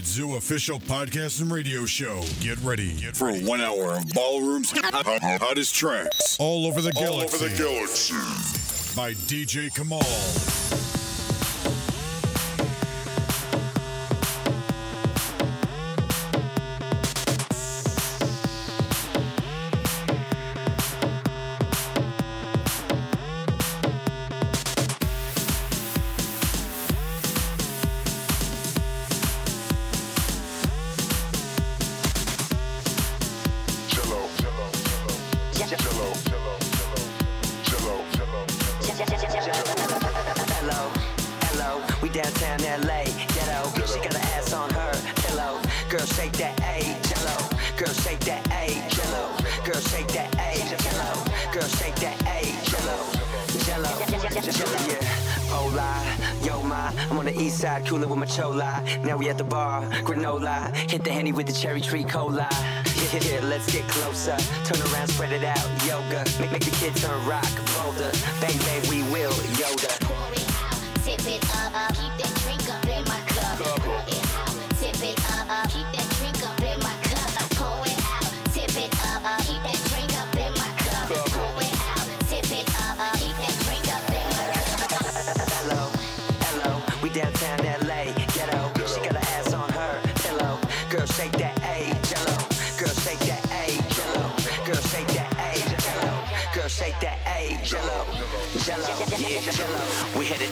Zoo official podcast and radio show. Get ready, Get for ready. one hour of ballrooms, hot, hottest tracks all over the galaxy. All over the galaxy by DJ Kamal. Three cars.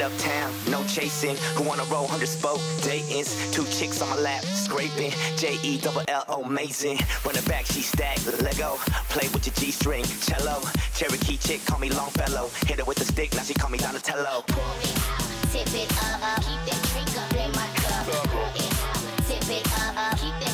it uptown, no chasing. Who wanna roll 100 spoke Dayton's? Two chicks on my lap, scraping. J E double L O, amazing. Running back, she stacked Lego. Play with your G string, cello. Cherokee chick, call me Longfellow. Hit her with a stick, now she call me Donatello. Pull me out, tip it up, keep that drink up in my cup. Pull it out, tip it up, keep that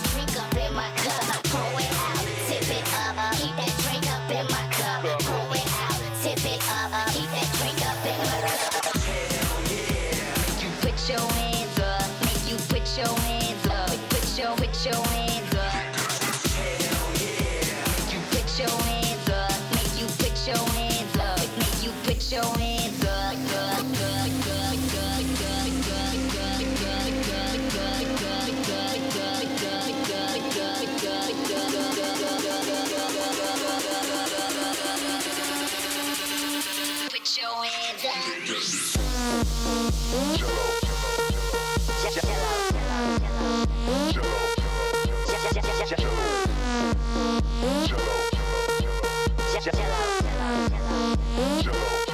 jello jello jello jello jello jello jello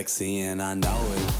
sexy and I know it.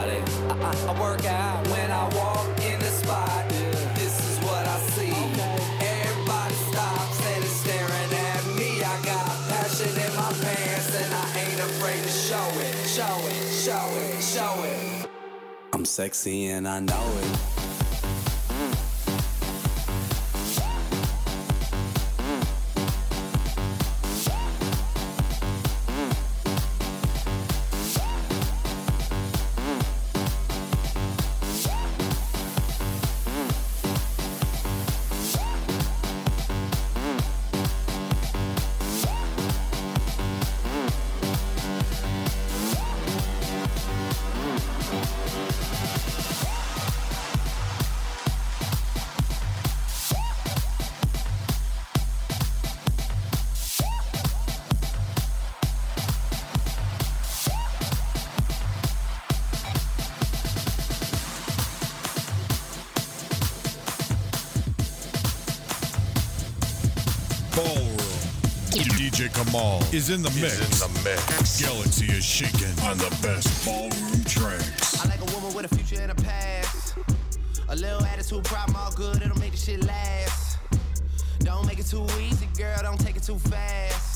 I, work out when I walk in the spot. This is what I see. Everybody stops and is staring at me. I got passion in my pants and I ain't afraid to show it, show it, show it, show it. I'm sexy and I know it. Is in the mix. in the mix. Galaxy is shaking on the best ballroom tracks. I like a woman with a future and a past. A little attitude, problem all good, it'll make the shit last. Don't make it too easy, girl, don't take it too fast.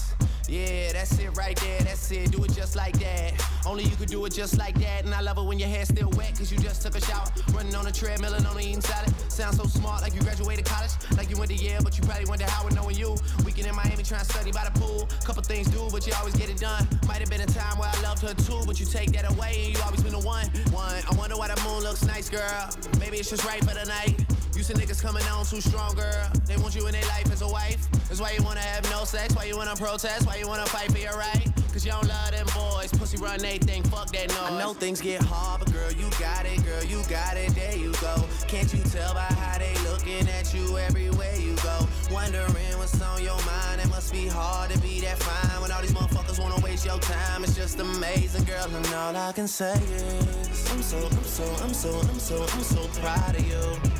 Yeah, that's it right there, that's it, do it just like that. Only you could do it just like that. And I love it when your hair's still wet, cause you just took a shower. Running on a treadmill and only eating salad. Sounds so smart, like you graduated college. Like you went to Yale, but you probably went to Howard knowing you. Weekend in Miami trying to study by the pool. Couple things do, but you always get it done. Might have been a time where I loved her too, but you take that away and you always been the one. One, I wonder why the moon looks nice, girl. Maybe it's just right for the night. You see niggas coming on too strong, girl. They want you in their life as a wife. That's why you wanna have no sex, why you wanna protest, why you wanna fight for your right. Cause you don't love them boys. Pussy run they think, fuck that noise. I know things get hard, but girl, you got it, girl, you got it, there you go. Can't you tell by how they looking at you everywhere you go? Wondering what's on your mind. It must be hard to be that fine when all these motherfuckers wanna waste your time. It's just amazing, girl, and all I can say is I'm so, I'm so, I'm so, I'm so, I'm so proud of you.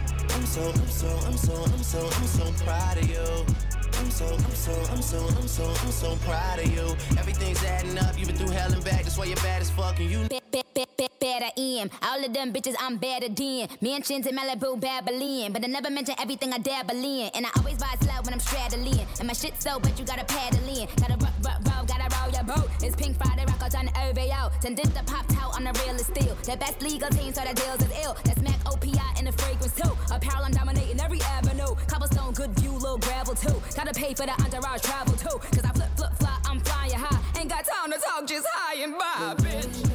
So, I'm so, I'm so, I'm so, I'm so proud of you. I'm so, I'm so, I'm so, I'm so, I'm so proud of you. Everything's adding up. You've been through hell and back. That's why you're bad as fuck, and you. Be- be- be- be- better in. All of them bitches I'm better than. Mansions in Malibu, Babylon. But I never mention everything I dabble in. And I always buy slow when I'm straddling. And my shit so, but you gotta paddle in. Gotta rock, rock, roll, gotta roll your boat. It's Pink Friday, records on the OVO. Send this the pop out on the real steel. The best legal team, so the deals is ill. That's Mac OPI in the fragrance too. Apparel, I'm dominating every avenue. Cobblestone, good view, little gravel too. Gotta pay for the entourage travel too. Cause I flip, flip, fly, I'm flying high. Ain't got time to talk, just high and by, bitch.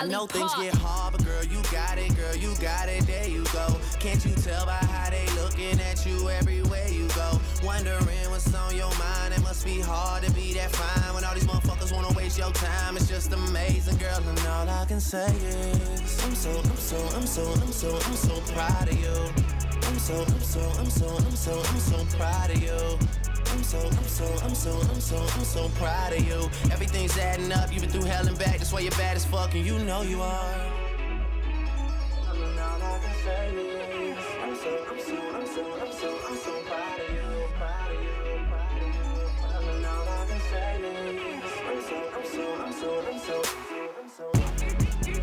I know things get hard, but girl, you got it, girl, you got it, there you go. Can't you tell by how they looking at you everywhere you go? Wondering what's on your mind, it must be hard to be that fine when all these motherfuckers wanna waste your time. It's just amazing, girl, and all I can say is I'm so, I'm so, I'm so, I'm so, I'm so proud of you. I'm so, I'm so, I'm so, I'm so, I'm so proud of you. I'm so, I'm so, I'm so, I'm so, I'm so proud of you. Everything's adding up. You've been through hell and back. That's why you're bad as fuck, and you know you are. Mean, all I can say I'm so, I'm so, I'm so, I'm so, I'm so proud of you.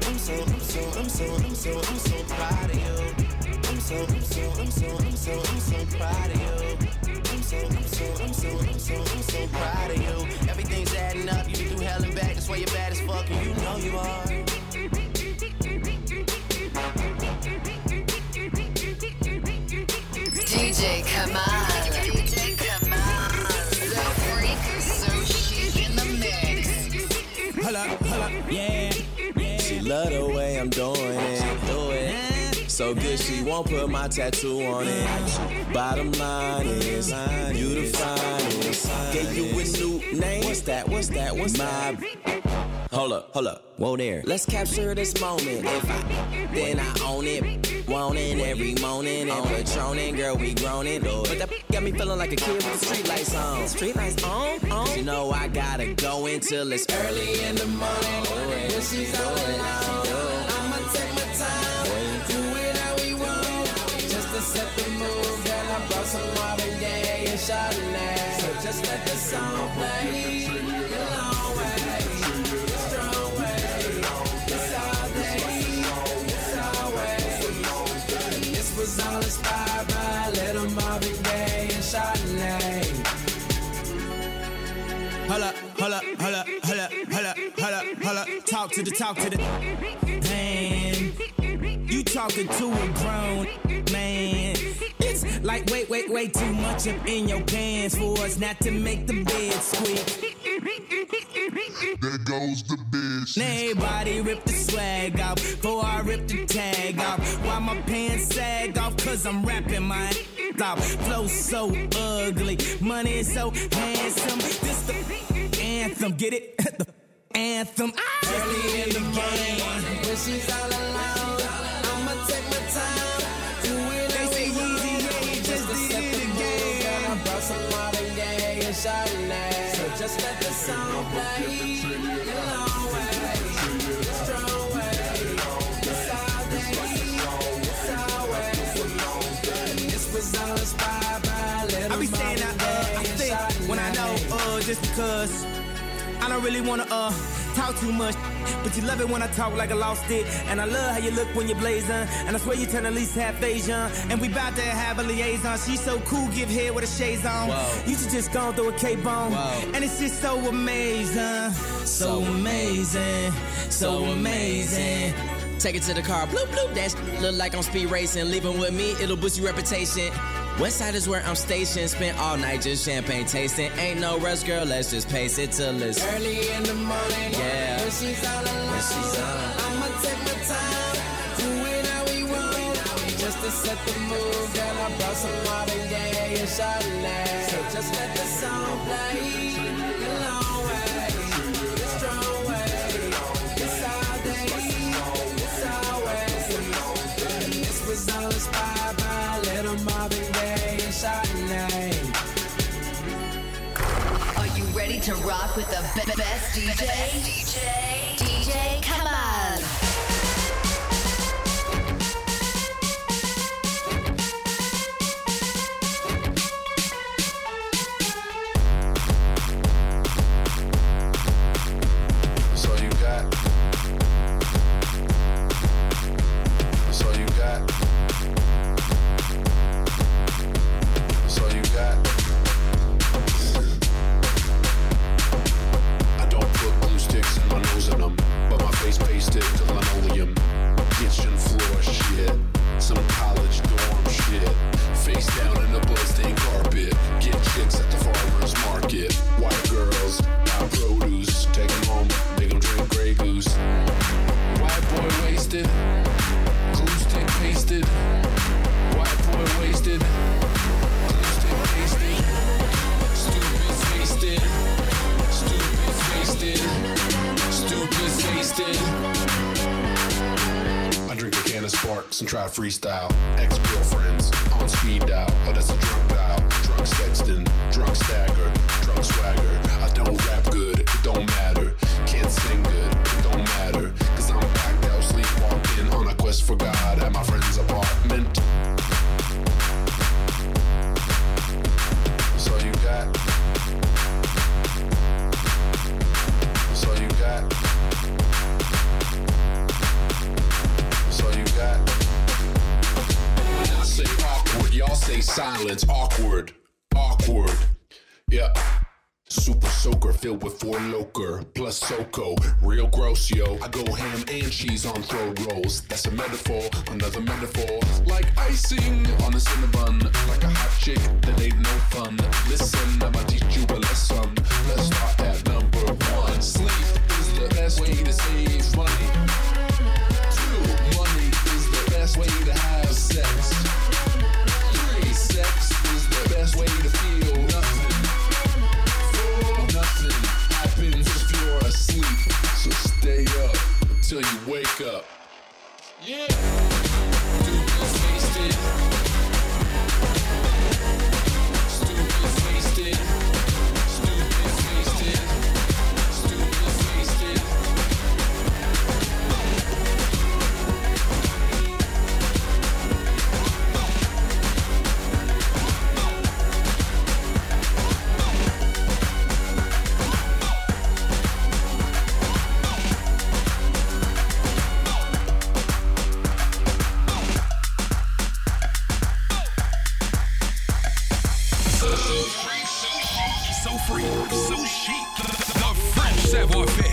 I'm so, I'm so, I'm so, I'm so, I'm so proud of you. I'm so, I'm so, I'm so, I'm so, I'm so proud of you. I'm so, I'm so, I'm so, I'm so, I'm so proud of you. Everything's adding up. You've been through hell and back. That's why you're bad as fuck, and you know you are. DJ Kamal. DJ Kamal. So freak, so chic in the mix. Hold up, hold up, yeah, yeah. She love the way I'm doing it. Do it. So good she won't put my tattoo on it. Bottom line is you the finest. Gave you a new name. What's that? What's that? What's my Hold up, hold up, whoa there. Let's capture this moment. If I, then I own it. Want it every morning on and patroning, girl, we groaning. But that got me feeling like a kid with the street lights on. Street lights on, on. You know I gotta go until it's early in the morning. When she's all alone, set the mood, girl, I brought some Marvin Gaye and Chardonnay. So just let the song play. Hold up, hold up, hold up, hold up, hold up, hold up. Talk to the, talk to the. Talking to a grown man. It's like wait, wait, way too much up in your pants for us not to make the bed squeak. There goes the bitch. Everybody rip the swag off before I rip the tag off. Why my pants sag off? Cause I'm rapping my off. Flow so ugly, money so handsome. This the anthem, get it? the anthem. Early in the game, When she's all alone, Chardonnay. So just let the song play. Long way, strong way. All day, it's. This was all inspired by little I be saying I, uh, I think when I know, uh, just because I don't really wanna, uh, talk too much. But you love it when I talk like I lost it. And I love how you look when you're blazing. And I swear you turn at least half Asian. And we bout to have a liaison. She's so cool, give head with a shades on. Whoa. You should just go through a cape on. Whoa. And it's just so amazing. So amazing. So amazing. Take it to the car, bloop, bloop, dash. Look like I'm speed racing. Leaving with me, it'll boost your reputation. Westside is where I'm stationed. Spent all night just champagne tasting. Ain't no rush, girl, let's just pace it till it's early in the morning. Yeah, when she's all alone, when she's all alone. I'ma take my time, do it how we want. Just to set the mood, girl, I brought some Marvin Gaye and Chardonnay. So just let the song play. to rock with the be- best DJ. DJ. DJ, come on. linoleum, kitchen floor shit, some college dorm shit, face down try freestyle. Ex girlfriends on speed dial. of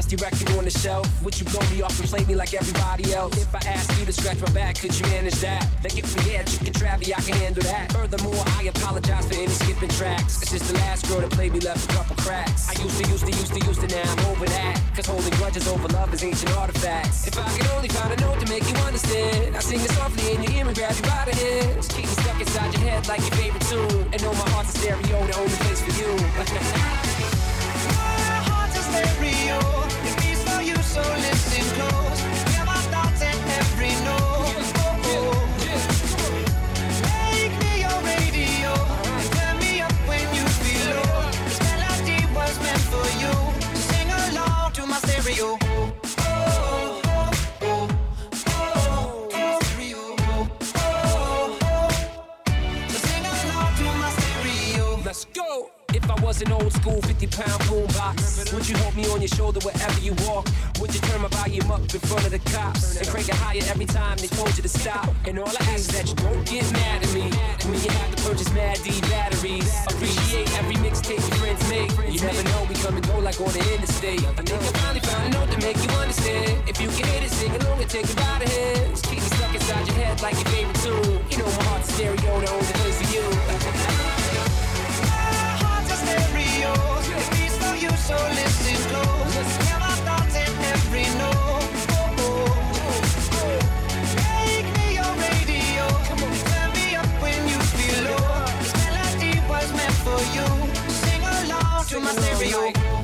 dusty record on the shelf. Would you blow me off and play me like everybody else? If I asked you to scratch my back, could you manage that? Like if we had chicken Travie, I can handle that. Furthermore, I apologize for any skipping tracks. It's just the last girl that played me left a couple cracks. I used to, used to, used to, used to, now I'm over that. Cause holding grudges over love is ancient artifacts. If I could only find a note to make you understand, I sing it softly in your ear and grab you by the hands. Keep me stuck inside your head like your favorite tune. And know my heart's a stereo, the only place for you. up in front of the cops and crank it higher every time they told you to stop? And all I ask is that you don't get mad at me when you have to purchase Mad D batteries. Appreciate every mixtape your friends make. You never know, we come and go like on the interstate. I think I finally found a note to make you understand. If you can hit it, sing along and take it by the hands. Keep me stuck inside your head like your favorite tune. You know my heart's stereo, the only place for you. My heart's a stereo. It beats for you, so listen close. You. Sing along to my stereo.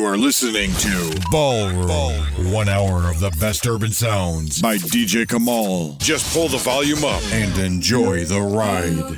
You are listening to Ballroom. One hour of the best urban sounds by DJ Kamal. Just pull the volume up and enjoy the ride.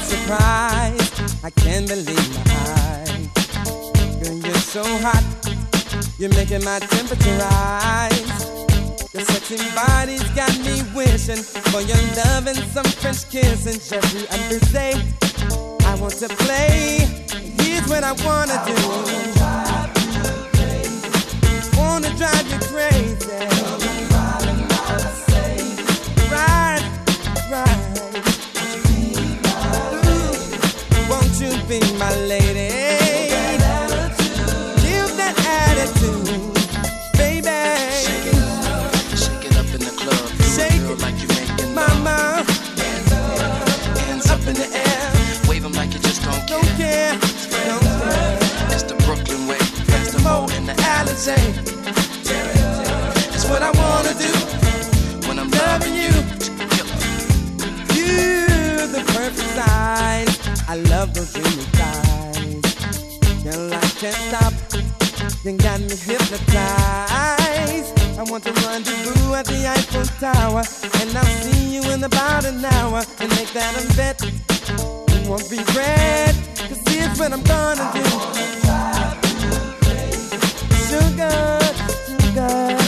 To my surprise, I can't believe my eyes. Girl, you're so hot, you're making my temperature rise. Your sexy body's got me wishing for your love and some French kiss kissing. Jeffrey and Bizet, I want to play. Here's what I wanna do. Wanna drive you crazy. Right, be my lady? Give that attitude, baby. Shake it up, shake it up in the club. A girl like you're making. Mama, Hands up, hands up in the air. Wave 'em like you just don't care. don't care, don't care. It's the Brooklyn way. Past the Mo and the Alizé. I love those dreamy thighs. Girl, I can't stop. You got me hypnotized. I want to run to rendezvous at the Eiffel Tower. And I'll see you in about an hour. And make that a bet. You won't regret. Cause here's what I'm gonna do. Sugar, sugar.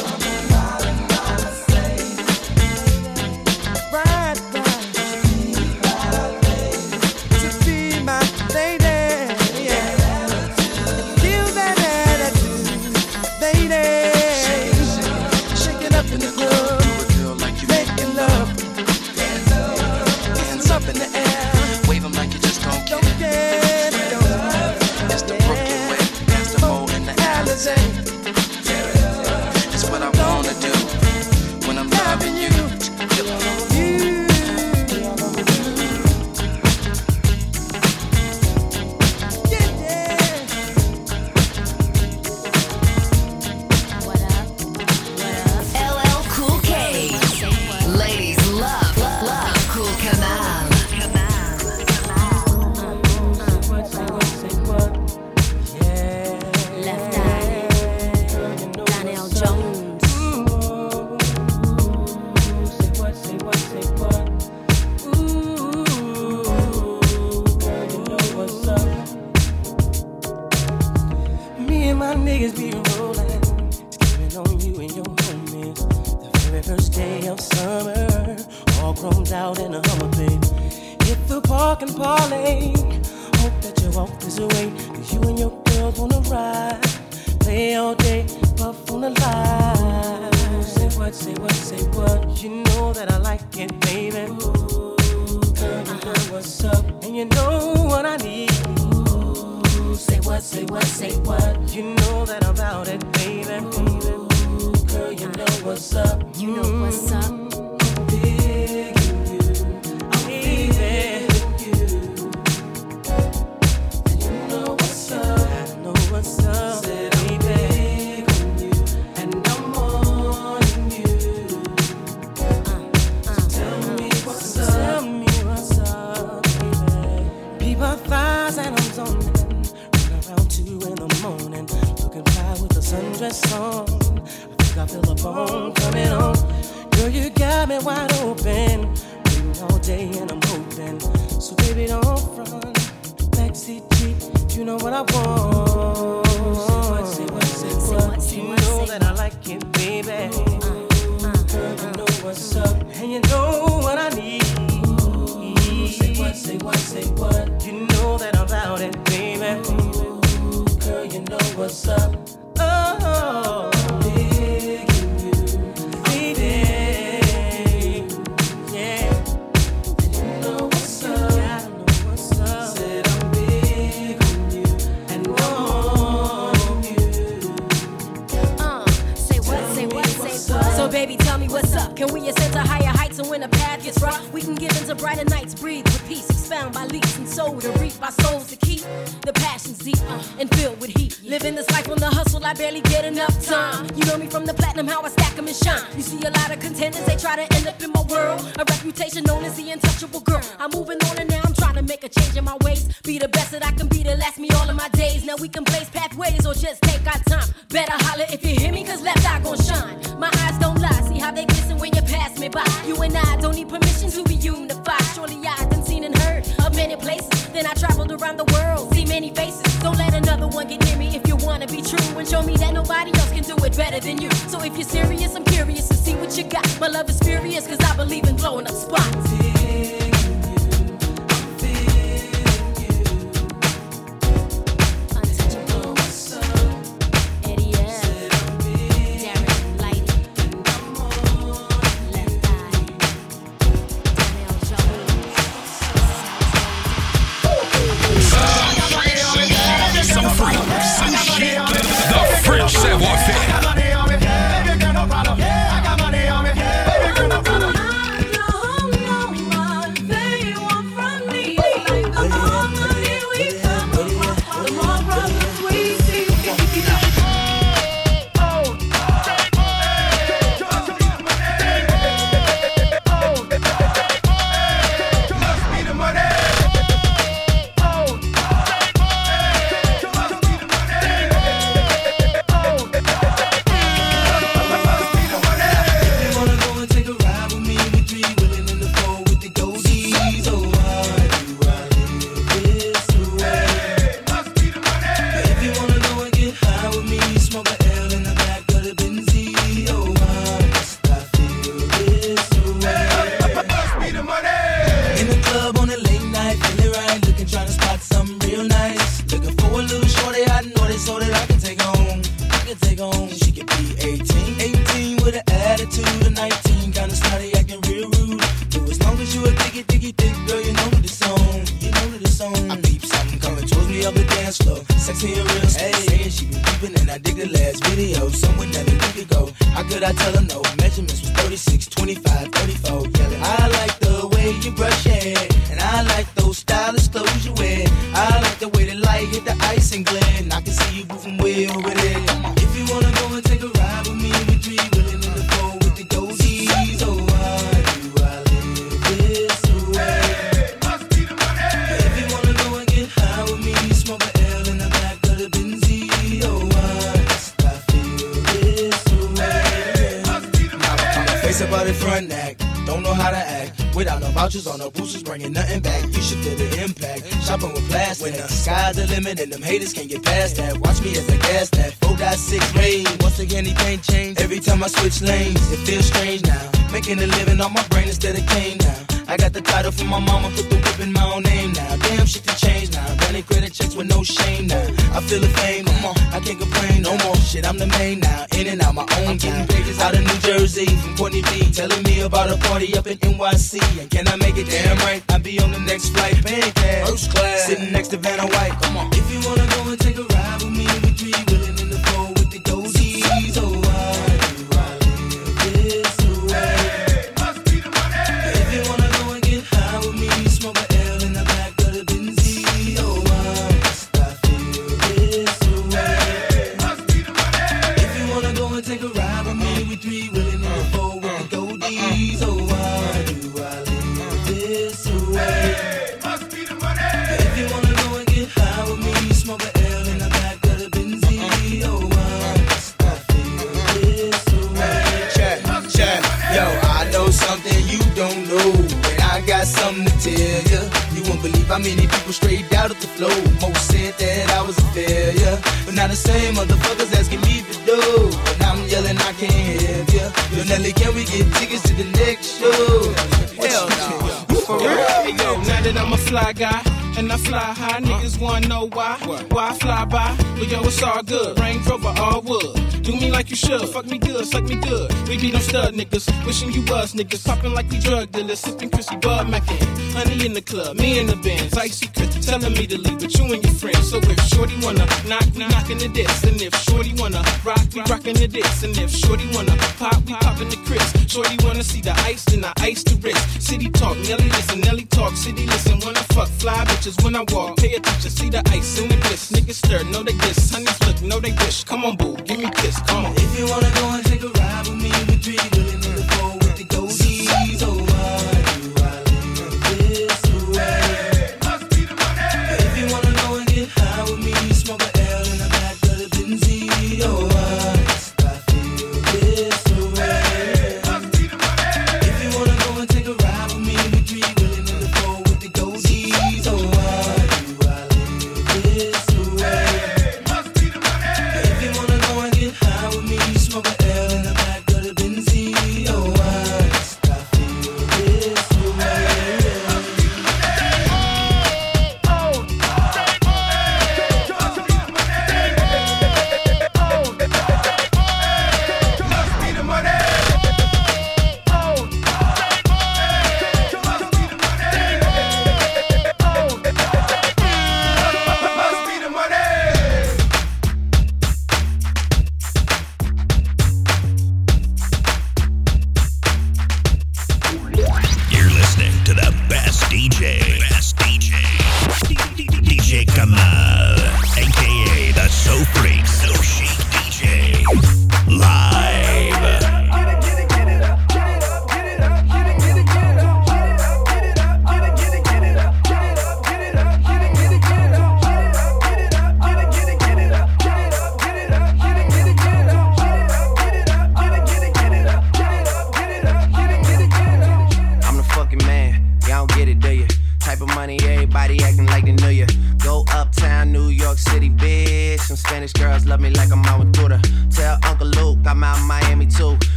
Bone coming on. Girl, you got me wide open. Waiting all day and I'm hoping. So baby, don't front. Backseat Jeep, you know what I want. Say what, say what, say what. You know that I like it, baby. Girl, you know what's up, and you know what I need. Say what, say what, say what. You know that I'm about it, baby. Girl, you know what's up. Oh, we can give into brighter nights, breathe with peace, expound by leaps and soul to reap our souls to keep the passions deep and filled with heat. Living this life on the hustle, I barely get enough time. You know me from the platinum, how I stack 'em and shine. You see a lot of contenders, they try to end up in my world. A reputation known as the untouchable girl. I'm moving on and now I'm trying to make a change in my ways. Be the best that I can be to last me all of my days. Now we can blaze pathways or just take our time. Better holler if you hear me, cause left eye gon' shine. My eyes don't lie, see how they glisten when you pass me by. You and I don't need permission to be unified. Surely I done seen and heard of many places. Then I traveled around the world, see many faces. Don't let another one get near me if you wanna be true and show me that nobody else can do it better than you. So if you're serious, I'm curious to see what you got. My love is furious, cause I believe in blowing up spots. Front act, don't know how to act. Without no vouchers on no boosters, bringing nothing back. You should feel the impact. Shopping with plastic. When the sky's the limit and them haters can't get past that. Watch me as I gas that 4.6 rain. Once again, anything change. Every time I switch lanes, it feels strange now. Making a living on my brain instead of cane now. I got the title from my mama, put the whip in my own name now. Damn, shit to change now. Running credit checks with no shame now. I feel the fame, come on, I can't complain no more. Shit, I'm the main now, in and out my own game. Out of New Jersey from Courtney B, telling me about a party up in NYC. And can I make it damn right? I'll be on the next flight, paying cash. First class, sitting next to Vanna White. Come on, if you wanna go and take a ride with me, we three willing in to ya. You won't believe how many people straight out of the flow. Most said that I was a failure, but now the same motherfuckers asking me for dough. And I'm yelling, I can't help ya. Yo, Nelly, can we get tickets to the next show? Hell no. For real? Hey, yo, now that I'm a fly guy. And I fly high, niggas wanna know why. Why I fly by? But yo, it's all good. Range Rover, all wood. Do me like you should. Fuck me good, suck me good. We be them stud niggas. Wishing you was niggas. Popping like we drug dealers. Sipping Chrissy Bud Mackin. Honey in the club, me in the Benz. Icy Chris telling me to leave with you and your friends. So if Shorty wanna knock, we knocking the diss. And if Shorty wanna rock, we rocking the diss. And if Shorty wanna pop, we popping the Chris. Shorty wanna see the ice, then I ice the wrist. City talk, Nelly listen, Nelly talk, city listen. When I fuck, fly bitches when I walk. Pay attention, see the ice in the bliss. Niggas stir, know they diss. Honeys look, know they wish. Come on, boo, give me kiss, come on. If you wanna go and take a ride with me, we three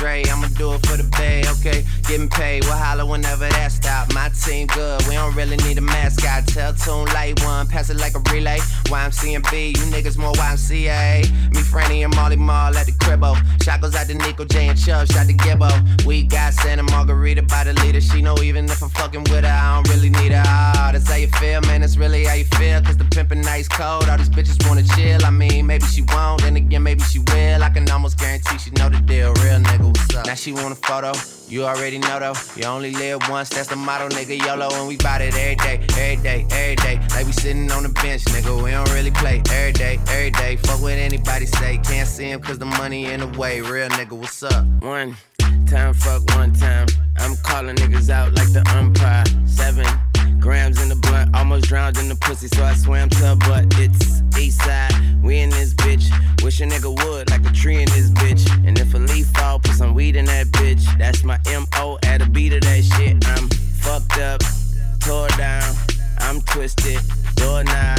Dre. I'ma do it for the bay, okay? Getting paid, we'll holler whenever that stop. My team good, we don't really need a mascot. Tell Tune Light One, pass it like a relay. YMCMB, you niggas more YMCA. Me, Franny, and Mally Mal at the cribbo. Shot goes out to Nico J and Chubb, shot to Gibbo. We got Santa Margarita by the leader. She know even if I'm fucking with her, I don't really need her. Ah, that's how you feel, man. That's really how you feel. Cause the pimpin' nice cold. All these bitches wanna chill. I mean, maybe she won't, then again, maybe she will. I can almost guarantee she know the deal. Real nigga, what's up? Now she want a photo. You already know though. You only live once, that's the motto, nigga. YOLO, and we bout it every day, every day, every day. Like we sitting on the bench, nigga. We don't really play every day, every day. Fuck what anybody say. Can't see him cause the money in the way. Real nigga, what's up? One time, fuck one time. I'm calling niggas out like the umpire. Seven grams in the blunt, almost drowned in the pussy, so I swam to her butt. It's east side, we in this bitch. Wish a nigga would like a tree in this bitch. And if a leaf fall, put some weed in that bitch. That's my MO at a beat of that shit. I'm Fucked up, tore down. I'm twisted, doorknob.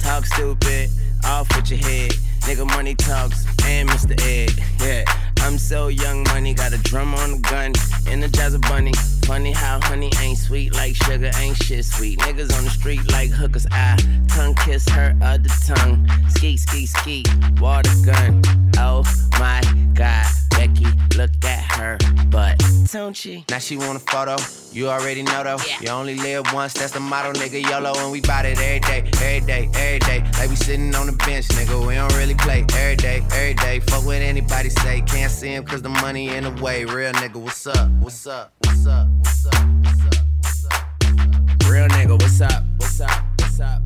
Talk stupid, off with your head. Nigga, money talks, and Mr. Ed. Yeah, I'm so young, money. Got a drum on the gun, energize a bunny. Funny how honey ain't sweet like sugar, ain't shit sweet. Niggas on the street like hookers. I tongue kiss her other tongue. Ski, ski, ski, water gun. Oh my god, Becky, look at her butt. Don't she? Now she want a photo. You already know though. Yeah. You only live once, that's the motto, nigga. YOLO, and we bout it every day, every day, every day. Like we sitting on the bench, nigga. We don't really play every day, every day. Fuck what anybody say. Can't see him cause the money in the way. Real nigga, what's up? What's up? What's up? What's up? What's up? What's up? Real nigga, what's up? What's up? What's up? What's up?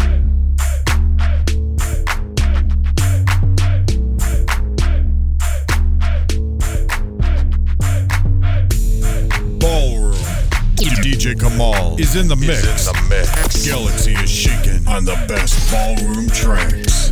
DJ Kamal is in the mix. in the mix. Galaxy is shaking on the best ballroom tracks.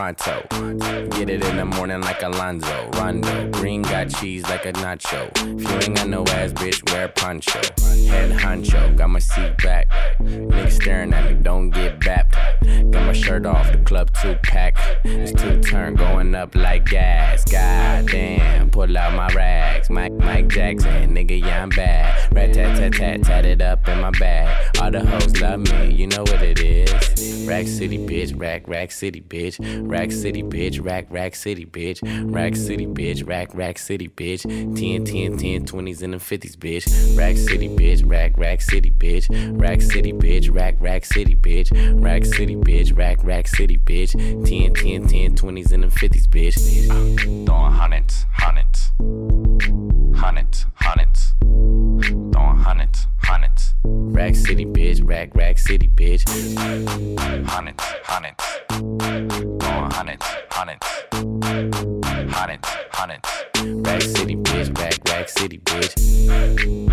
pronto. Get it in the morning like Alonzo. Rondo. Green got cheese like a nacho. If you ain't got no ass, bitch, wear poncho. Head honcho, got my seat back. Niggas staring at me, don't get bapped. Got my shirt off, the club two pack. It's two turn going up like gas. God damn, pull out my rags. Mike, Mike Jackson, nigga, yeah, I'm bad. Rat tat tat tat, tat it up in my bag. All the hoes love me, you know what it is. Rack City, bitch, rack, rack city, bitch. Rack City, bitch, rack, rack city, bitch. Rack City, bitch, rack, rack city, bitch. 10, 10, 10, 20s and the 50s, bitch. Rack City, bitch, rack, rack city, bitch. Rack City, bitch, rack, rack city, bitch. Rack City, bitch, rack, rack city, bitch. 10, 10, 10, 20s and the 50s, bitch. Throwing hundreds, hundreds, hundreds, hundreds. Throwing hundreds, hundreds, Rack City, bitch. Rack, Rack City, bitch. Hundred, hundred. Going hundred, hundred. Hundred, hundred. Rack City, bitch. Rack, Rack City, bitch.